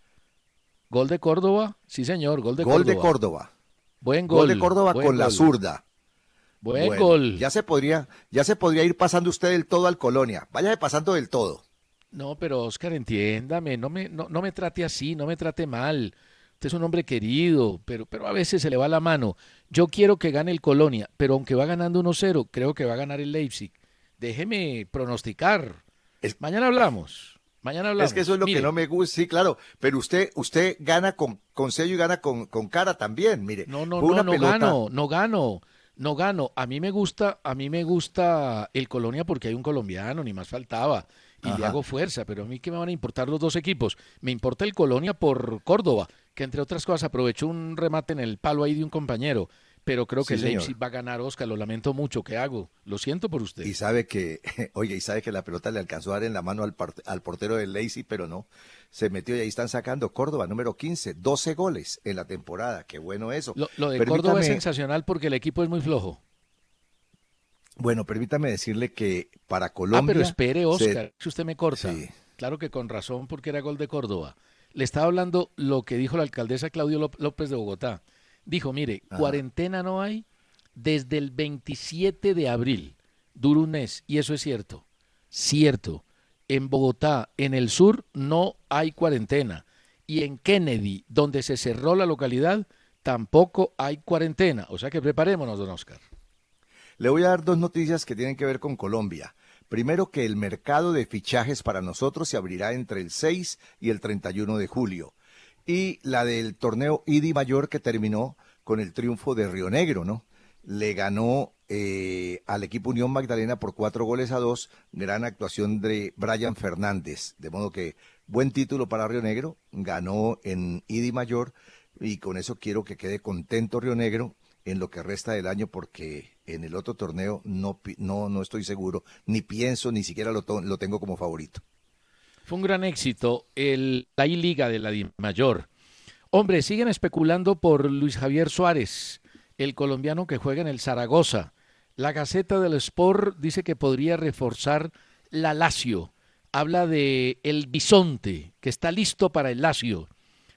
Gol de Córdoba, sí señor, gol de gol Córdoba. de Córdoba. Buen gol. Gol de Córdoba con la zurda. Buen gol. Ya se podría, ya se podría ir pasando usted del todo al Colonia. Váyase pasando del todo. No, pero Oscar, entiéndame, no me, no, no me trate así, no me trate mal. Usted es un hombre querido, pero, pero a veces se le va la mano. Yo quiero que gane el Colonia, pero aunque va ganando 1-0, creo que va a ganar el Leipzig. Déjeme pronosticar. Mañana hablamos. Mañana hablamos. Es que eso es lo que no me gusta, sí, claro, pero usted usted gana con, con sello y gana con, con cara también, mire. No, no, no, no gano, no gano, no gano. A mí me gusta, a mí me gusta el Colonia porque hay un colombiano, ni más faltaba, y le hago fuerza, pero a mí qué me van a importar los dos equipos. Me importa el Colonia por Córdoba, que entre otras cosas aprovechó un remate en el palo ahí de un compañero pero creo que el Leipzig va a ganar, Oscar. Lo lamento mucho. ¿Qué hago? Lo siento por usted. Y sabe que, oye, y sabe que la pelota le alcanzó a dar en la mano al, al portero del Leipzig, pero no. Se metió y ahí están sacando Córdoba, número 15, 12 goles en la temporada. Qué bueno eso. Lo, de Córdoba es sensacional porque el equipo es muy flojo. Bueno, permítame decirle que para Colombia. Ah, pero espere, Oscar, si usted me corta. Claro que con razón, porque era gol de Córdoba. Le estaba hablando lo que dijo la alcaldesa Claudio López de Bogotá dijo, mire, cuarentena no hay desde el 27 de abril, dura un mes, y eso es cierto. cierto. En Bogotá, en el sur, no hay cuarentena. Y en Kennedy, donde se cerró la localidad, tampoco hay cuarentena. O sea que preparémonos, don Oscar. Le voy a dar dos noticias que tienen que ver con Colombia. Primero que el mercado de fichajes para nosotros se abrirá entre el 6 y el 31 de julio. Y la del torneo IDI Mayor que terminó con el triunfo de Río Negro, ¿no? Le ganó eh, al equipo Unión Magdalena por cuatro goles a dos. Gran actuación de Brian Fernández. De modo que buen título para Río Negro. Ganó en IDI Mayor y con eso quiero que quede contento Río Negro en lo que resta del año porque en el otro torneo no, no, no estoy seguro, ni pienso, ni siquiera lo, lo tengo como favorito. Fue un gran éxito el, la I-Liga de la Mayor. Hombre, siguen especulando por Luis Javier Suárez, el colombiano que juega en el Zaragoza. La Gaceta del Sport dice que podría reforzar la Lazio. Habla de el Bisonte, que está listo para el Lazio.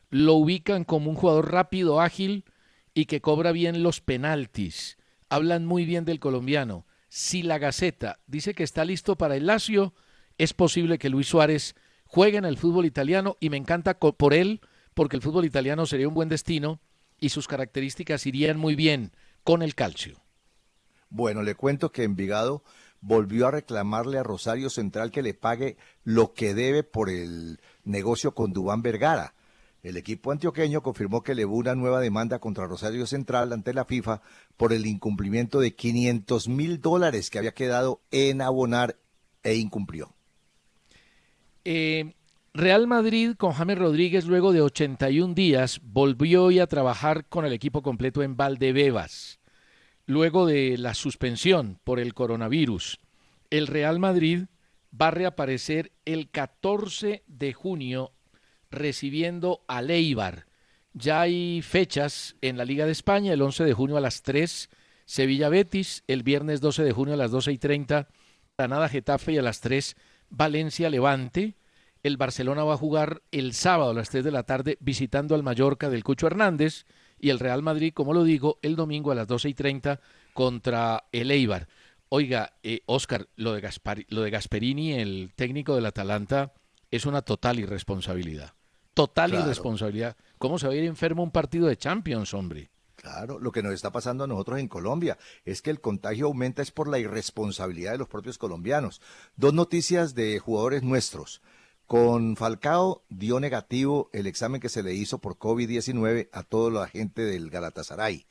Lo ubican como un jugador rápido, ágil y que cobra bien los penaltis. Hablan muy bien del colombiano. Si la Gaceta dice que está listo para el Lazio, es posible que Luis Suárez juegue en el fútbol italiano y me encanta por él porque el fútbol italiano sería un buen destino y sus características irían muy bien con el calcio. Bueno, le cuento que Envigado volvió a reclamarle a Rosario Central que le pague lo que debe por el negocio con Dubán Vergara. El equipo antioqueño confirmó que elevó una nueva demanda contra Rosario Central ante la FIFA por el incumplimiento de 500 mil dólares que había quedado en abonar e incumplió. Eh, Real Madrid con James Rodríguez luego de 81 días volvió hoy a trabajar con el equipo completo en Valdebebas luego de la suspensión por el coronavirus. El Real Madrid va a reaparecer el 14 de junio recibiendo a Leibar. Ya hay fechas en la Liga de España, el 11 de junio a las 3, Sevilla Betis, el viernes 12 de junio a las 12 y 30, Granada Getafe y a las 3, Valencia Levante. El Barcelona va a jugar el sábado a las 3 de la tarde visitando al Mallorca del Cucho Hernández y el Real Madrid, como lo digo, el domingo a las 12 y 30 contra el Eibar. Oiga, eh, Oscar, lo de, lo de Gasperini, el técnico del Atalanta, es una total irresponsabilidad. Total irresponsabilidad. ¿Cómo se va a ir enfermo un partido de Champions, hombre? Claro, lo que nos está pasando a nosotros en Colombia es que el contagio aumenta es por la irresponsabilidad de los propios colombianos. Dos noticias de jugadores nuestros. Con Falcao dio negativo el examen que se le hizo por COVID-19 a toda la gente del Galatasaray.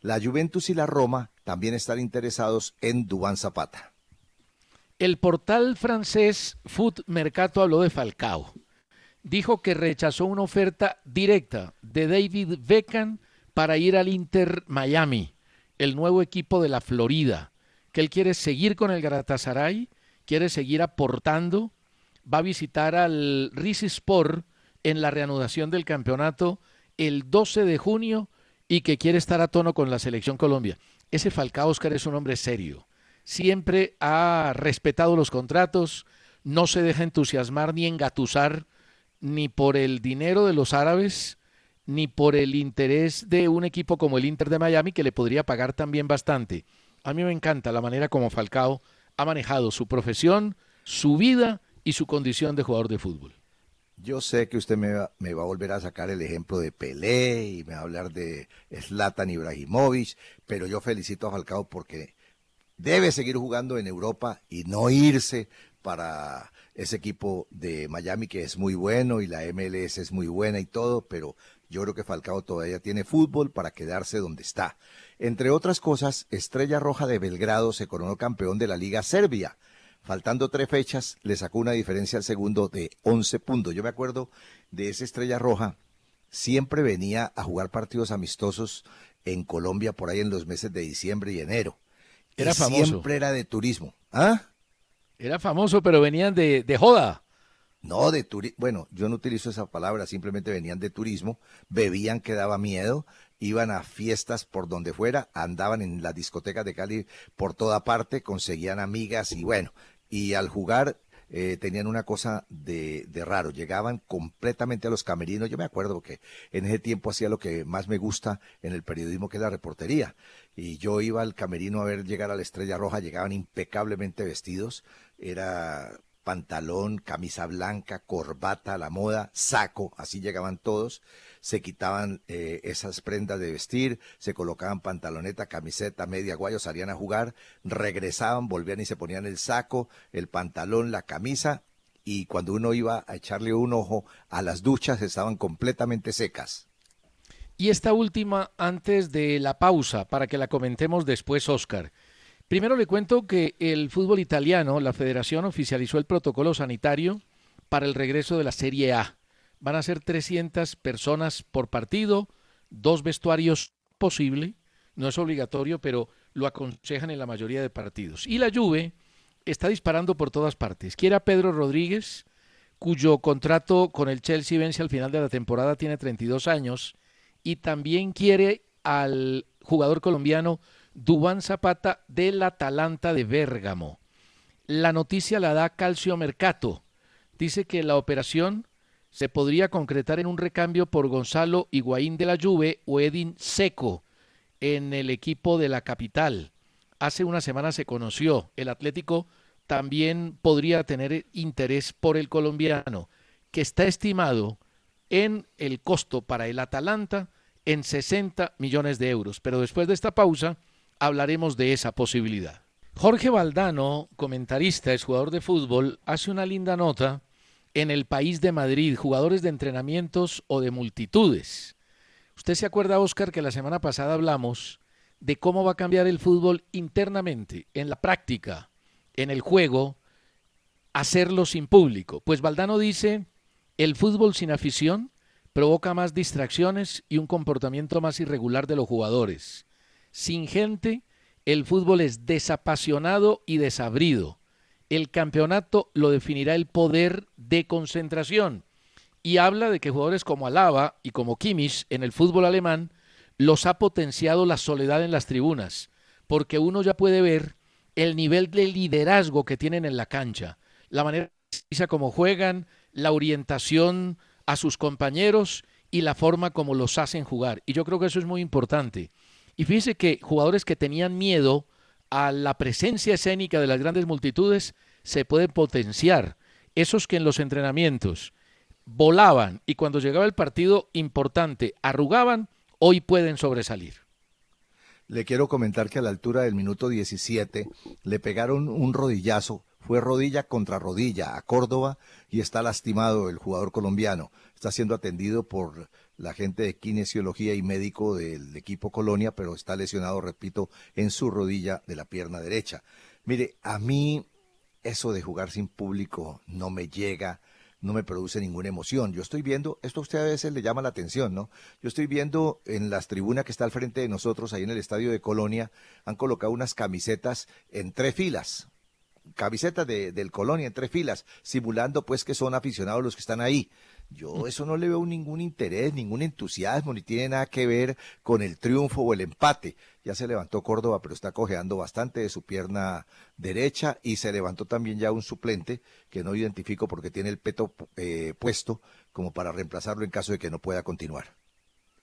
La Juventus y la Roma también están interesados en Dubán Zapata. El portal francés Foot Mercato habló de Falcao. Dijo que rechazó una oferta directa de David Beckham para ir al Inter Miami, el nuevo equipo de la Florida, que él quiere seguir con el Galatasaray, quiere seguir aportando va a visitar al Sport en la reanudación del campeonato el 12 de junio y que quiere estar a tono con la selección Colombia. Ese Falcao Oscar es un hombre serio. Siempre ha respetado los contratos, no se deja entusiasmar ni engatusar ni por el dinero de los árabes, ni por el interés de un equipo como el Inter de Miami que le podría pagar también bastante. A mí me encanta la manera como Falcao ha manejado su profesión, su vida y su condición de jugador de fútbol. Yo sé que usted me va, a volver a sacar el ejemplo de Pelé y me va a hablar de Zlatan Ibrahimovic, pero yo felicito a Falcao porque debe seguir jugando en Europa y no irse para ese equipo de Miami que es muy bueno y la MLS es muy buena y todo, pero yo creo que Falcao todavía tiene fútbol para quedarse donde está. Entre otras cosas, Estrella Roja de Belgrado se coronó campeón de la Liga Serbia faltando tres fechas, le sacó una diferencia al segundo de 11 puntos. Yo me acuerdo de esa estrella roja, siempre venía a jugar partidos amistosos en Colombia por ahí en los meses de diciembre y enero. Era famoso. Siempre era de turismo. ¿Ah? Era famoso, pero venían de, de joda. No, de turismo. Bueno, yo no utilizo esa palabra, simplemente venían de turismo, bebían que daba miedo, iban a fiestas por donde fuera, andaban en las discotecas de Cali por toda parte, conseguían amigas y bueno, y al jugar eh, tenían una cosa de, de, raro, llegaban completamente a los camerinos, yo me acuerdo que en ese tiempo hacía lo que más me gusta en el periodismo, que es la reportería, y yo iba al camerino a ver llegar a la Estrella Roja, llegaban impecablemente vestidos, era pantalón, camisa blanca, corbata, la moda, saco, así llegaban todos, se quitaban eh, esas prendas de vestir, se colocaban pantaloneta, camiseta, media guayo, salían a jugar, regresaban, volvían y se ponían el saco, el pantalón, la camisa, y cuando uno iba a echarle un ojo a las duchas estaban completamente secas. Y esta última antes de la pausa, para que la comentemos después, Oscar. Primero le cuento que el fútbol italiano, la federación oficializó el protocolo sanitario para el regreso de la Serie A. Van a ser 300 personas por partido, dos vestuarios posible, no es obligatorio, pero lo aconsejan en la mayoría de partidos. Y la Juve está disparando por todas partes. Quiere a Pedro Rodríguez, cuyo contrato con el Chelsea vence al final de la temporada, tiene 32 años, y también quiere al jugador colombiano Dubán Zapata del Atalanta de Bérgamo. La noticia la da Calcio Mercato. Dice que la operación se podría concretar en un recambio por Gonzalo Higuaín de la Juve o Edin Seco en el equipo de la capital. Hace una semana se conoció, el Atlético también podría tener interés por el colombiano, que está estimado en el costo para el Atalanta en 60 millones de euros. Pero después de esta pausa, hablaremos de esa posibilidad. Jorge Valdano, comentarista, es jugador de fútbol, hace una linda nota en el país de Madrid, jugadores de entrenamientos o de multitudes. Usted se acuerda, Oscar, que la semana pasada hablamos de cómo va a cambiar el fútbol internamente, en la práctica, en el juego, hacerlo sin público. Pues Valdano dice, el fútbol sin afición provoca más distracciones y un comportamiento más irregular de los jugadores. Sin gente, el fútbol es desapasionado y desabrido. El campeonato lo definirá el poder de concentración. Y habla de que jugadores como Alaba y como Kimmich en el fútbol alemán los ha potenciado la soledad en las tribunas, porque uno ya puede ver el nivel de liderazgo que tienen en la cancha, la manera como juegan, la orientación a sus compañeros y la forma como los hacen jugar. Y yo creo que eso es muy importante. Y fíjese que jugadores que tenían miedo a la presencia escénica de las grandes multitudes se pueden potenciar. Esos que en los entrenamientos volaban y cuando llegaba el partido importante arrugaban, hoy pueden sobresalir. Le quiero comentar que a la altura del minuto 17 le pegaron un rodillazo, fue rodilla contra rodilla a Córdoba y está lastimado el jugador colombiano. Está siendo atendido por la gente de kinesiología y médico del equipo Colonia, pero está lesionado, repito, en su rodilla de la pierna derecha. Mire, a mí eso de jugar sin público no me llega, no me produce ninguna emoción. Yo estoy viendo, esto a usted a veces le llama la atención, ¿no? Yo estoy viendo en las tribunas que está al frente de nosotros, ahí en el estadio de Colonia, han colocado unas camisetas en tres filas, camisetas de, del Colonia en tres filas, simulando pues que son aficionados los que están ahí. Yo eso no le veo ningún interés, ningún entusiasmo, ni tiene nada que ver con el triunfo o el empate. Ya se levantó Córdoba, pero está cojeando bastante de su pierna derecha y se levantó también ya un suplente que no identifico porque tiene el peto eh, puesto como para reemplazarlo en caso de que no pueda continuar.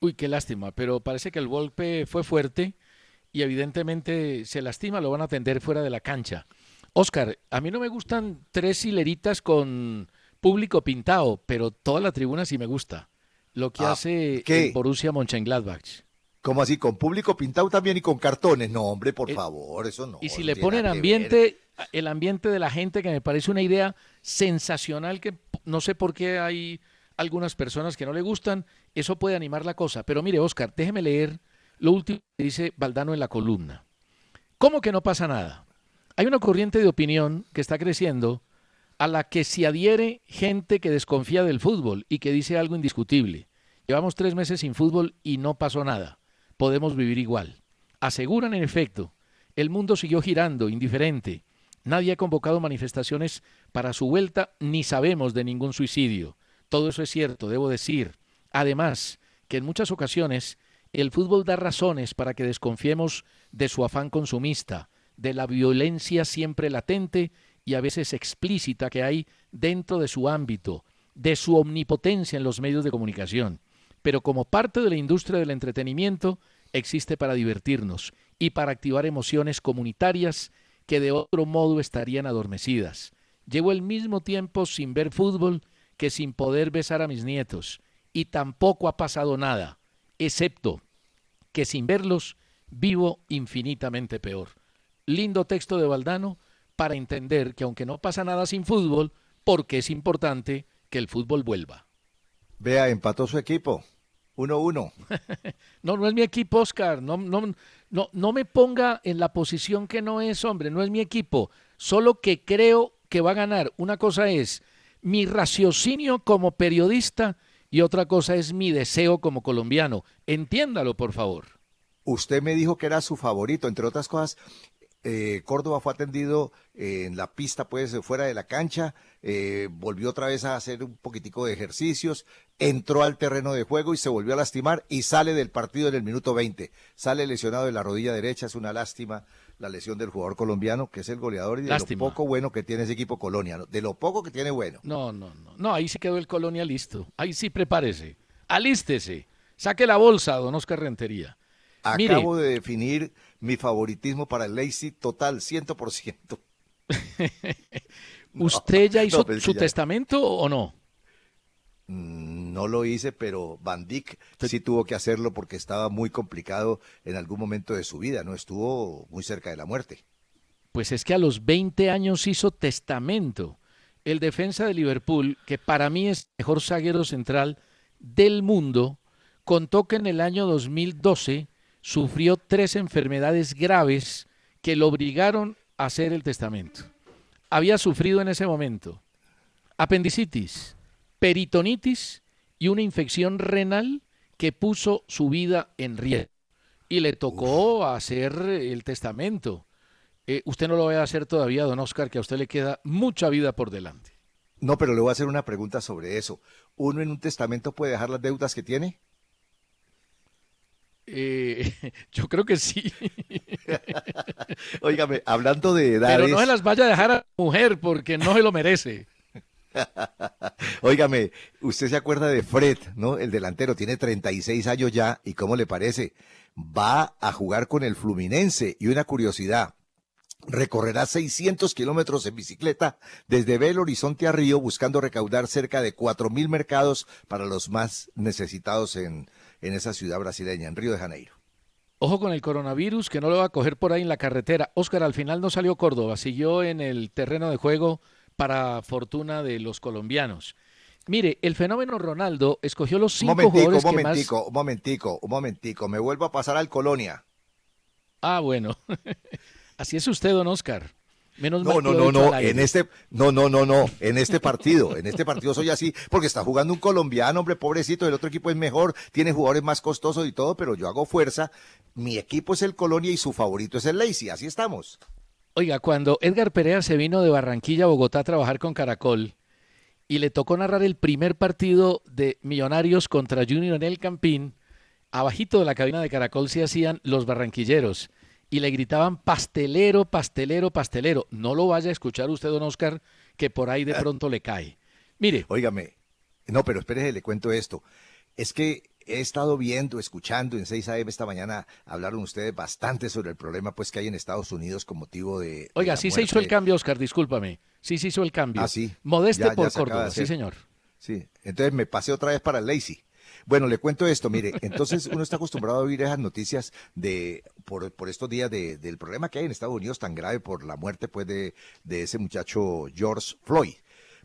Uy, qué lástima, pero parece que el golpe fue fuerte y evidentemente se lastima, lo van a atender fuera de la cancha. Oscar, a mí no me gustan tres hileritas con público pintado, pero toda la tribuna sí me gusta. Lo que ah, hace el Borussia Mönchengladbach. ¿Cómo así? ¿Con público pintado también y con cartones? No, hombre, por eh, favor, eso no. Y si le ponen ambiente, el ambiente de la gente, que me parece una idea sensacional, que no sé por qué hay algunas personas que no le gustan, eso puede animar la cosa. Pero mire, Oscar, déjeme leer lo último que dice Valdano en la columna. ¿Cómo que no pasa nada? Hay una corriente de opinión que está creciendo a la que se adhiere gente que desconfía del fútbol y que dice algo indiscutible. Llevamos tres meses sin fútbol y no pasó nada. Podemos vivir igual. Aseguran, en efecto, el mundo siguió girando, indiferente. Nadie ha convocado manifestaciones para su vuelta, ni sabemos de ningún suicidio. Todo eso es cierto, debo decir. Además, que en muchas ocasiones el fútbol da razones para que desconfiemos de su afán consumista, de la violencia siempre latente y a veces explícita que hay dentro de su ámbito, de su omnipotencia en los medios de comunicación. Pero como parte de la industria del entretenimiento, existe para divertirnos y para activar emociones comunitarias que de otro modo estarían adormecidas. Llevo el mismo tiempo sin ver fútbol que sin poder besar a mis nietos, y tampoco ha pasado nada, excepto que sin verlos vivo infinitamente peor. Lindo texto de Valdano para entender que aunque no pasa nada sin fútbol, porque es importante que el fútbol vuelva. Vea, empató su equipo. 1-1. no, no es mi equipo, Oscar. No, no, no, no me ponga en la posición que no es, hombre. No es mi equipo. Solo que creo que va a ganar. Una cosa es mi raciocinio como periodista y otra cosa es mi deseo como colombiano. Entiéndalo, por favor. Usted me dijo que era su favorito, entre otras cosas, eh, Córdoba fue atendido eh, en la pista, pues fuera de la cancha, eh, volvió otra vez a hacer un poquitico de ejercicios, entró al terreno de juego y se volvió a lastimar y sale del partido en el minuto 20. Sale lesionado de la rodilla derecha, es una lástima la lesión del jugador colombiano, que es el goleador y de lo poco bueno que tiene ese equipo Colonia, de lo poco que tiene bueno. No, no, no, no, ahí sí quedó el Colonia listo, ahí sí prepárese, alístese, saque la bolsa, don Oscar Rentería. Acabo de definir mi favoritismo para el Lazy total, 100%. ¿Usted ya hizo su testamento o no? Mm, no lo hice, pero Van Dyck sí tuvo que hacerlo porque estaba muy complicado en algún momento de su vida, ¿no? Estuvo muy cerca de la muerte. Pues es que a los 20 años hizo testamento. El defensa de Liverpool, que para mí es el mejor zaguero central del mundo, contó que en el año 2012 sufrió tres enfermedades graves que lo obligaron a hacer el testamento. Había sufrido en ese momento apendicitis, peritonitis y una infección renal que puso su vida en riesgo. Y le tocó hacer el testamento. Eh, usted no lo va a hacer todavía, don Oscar, que a usted le queda mucha vida por delante. No, pero le voy a hacer una pregunta sobre eso. ¿Uno en un testamento puede dejar las deudas que tiene? Eh, yo creo que sí. Óigame, hablando de edades... Pero no se las vaya a dejar a la mujer porque no se lo merece. Óigame, usted se acuerda de Fred, ¿no? El delantero tiene 36 años ya y ¿cómo le parece? Va a jugar con el Fluminense y una curiosidad. Recorrerá 600 kilómetros en bicicleta desde Belo Horizonte a Río buscando recaudar cerca de 4.000 mercados para los más necesitados en, en esa ciudad brasileña, en Río de Janeiro. Ojo con el coronavirus, que no lo va a coger por ahí en la carretera. Oscar, al final no salió Córdoba, siguió en el terreno de juego para fortuna de los colombianos. Mire, el fenómeno Ronaldo escogió los cinco jugadores un momentico, Un momentico, un momentico, me vuelvo a pasar al Colonia. Ah, bueno. Así es usted, don Oscar. Menos no, no, no, no, en este, no, no, no, no, en este partido, en este partido soy así, porque está jugando un colombiano, hombre, pobrecito, el otro equipo es mejor, tiene jugadores más costosos y todo, pero yo hago fuerza, mi equipo es el Colonia y su favorito es el Lacey, así estamos. Oiga, cuando Edgar Perea se vino de Barranquilla a Bogotá a trabajar con Caracol y le tocó narrar el primer partido de Millonarios contra Junior en el Campín, abajito de la cabina de Caracol se hacían los barranquilleros y le gritaban pastelero, pastelero, pastelero. No lo vaya a escuchar usted, don Oscar, que por ahí de pronto le cae. Mire. Óigame, no, pero espérese, le cuento esto. Es que he estado viendo, escuchando en 6 AM esta mañana, hablaron ustedes bastante sobre el problema pues que hay en Estados Unidos con motivo de... Oiga, sí se hizo el cambio, Oscar, discúlpame. Sí se hizo el cambio. Ah, sí. Modeste por Córdoba, sí señor. Sí, entonces me pasé otra vez para el Lazy. Bueno, le cuento esto, mire, entonces uno está acostumbrado a oír esas noticias de por, por estos días de, del problema que hay en Estados Unidos tan grave por la muerte pues de, ese muchacho George Floyd.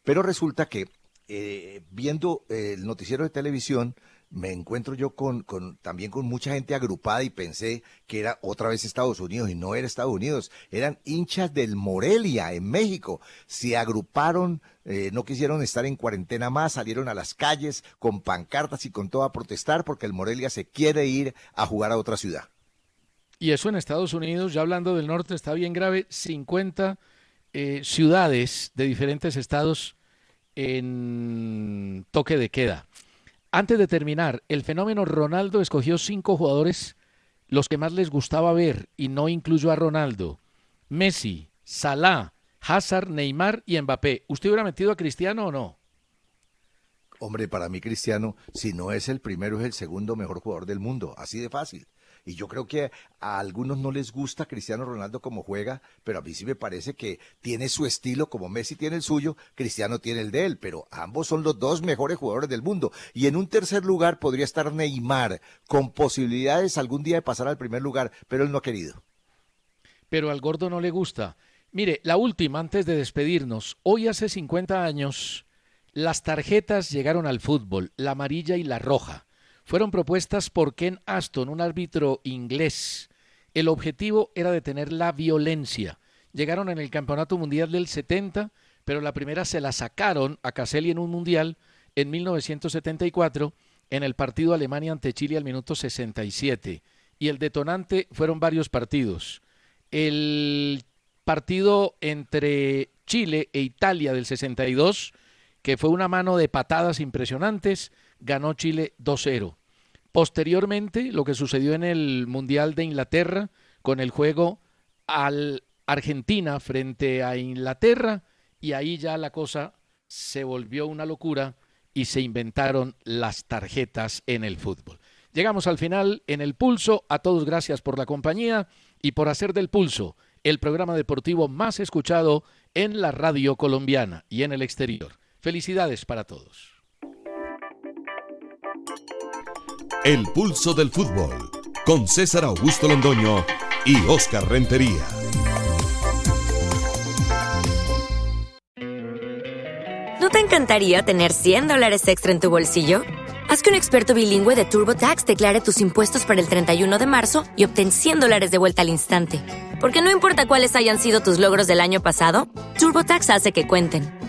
Pero resulta que eh, viendo el noticiero de televisión, me encuentro yo con, también con mucha gente agrupada y pensé que era otra vez Estados Unidos y no era Estados Unidos, eran hinchas del Morelia en México. Se agruparon, eh, no quisieron estar en cuarentena más, salieron a las calles con pancartas y con todo a protestar porque el Morelia se quiere ir a jugar a otra ciudad. Y eso en Estados Unidos, ya hablando del norte, está bien grave, 50 eh, ciudades de diferentes estados en toque de queda. Antes de terminar, el fenómeno Ronaldo escogió cinco jugadores los que más les gustaba ver y no incluyó a Ronaldo. Messi, Salah, Hazard, Neymar y Mbappé. ¿Usted hubiera metido a Cristiano o no? Hombre, para mí Cristiano, si no es el primero, es el segundo mejor jugador del mundo, así de fácil. Y yo creo que a algunos no les gusta Cristiano Ronaldo como juega, pero a mí sí me parece que tiene su estilo, como Messi tiene el suyo, Cristiano tiene el de él, pero ambos son los dos mejores jugadores del mundo. Y en un tercer lugar podría estar Neymar, con posibilidades algún día de pasar al primer lugar, pero él no ha querido. Pero al gordo no le gusta. Mire, la última, antes de despedirnos, hoy hace 50 años las tarjetas llegaron al fútbol, la amarilla y la roja. Fueron propuestas por Ken Aston, un árbitro inglés. El objetivo era detener la violencia. Llegaron en el Campeonato Mundial del 70, pero la primera se la sacaron a Caselli en un Mundial en 1974 en el partido Alemania ante Chile al minuto 67. Y el detonante fueron varios partidos. El partido entre Chile e Italia del 62 que fue una mano de patadas impresionantes, ganó Chile 2-0. Posteriormente, lo que sucedió en el Mundial de Inglaterra, con el juego al Argentina frente a Inglaterra, y ahí ya la cosa se volvió una locura y se inventaron las tarjetas en el fútbol. Llegamos al final en el pulso. A todos gracias por la compañía y por hacer del pulso el programa deportivo más escuchado en la radio colombiana y en el exterior. Felicidades para todos. El pulso del fútbol con César Augusto Londoño y Oscar Rentería. ¿No te encantaría tener 100 dólares extra en tu bolsillo? Haz que un experto bilingüe de TurboTax declare tus impuestos para el 31 de marzo y obtén 100 dólares de vuelta al instante. Porque no importa cuáles hayan sido tus logros del año pasado, TurboTax hace que cuenten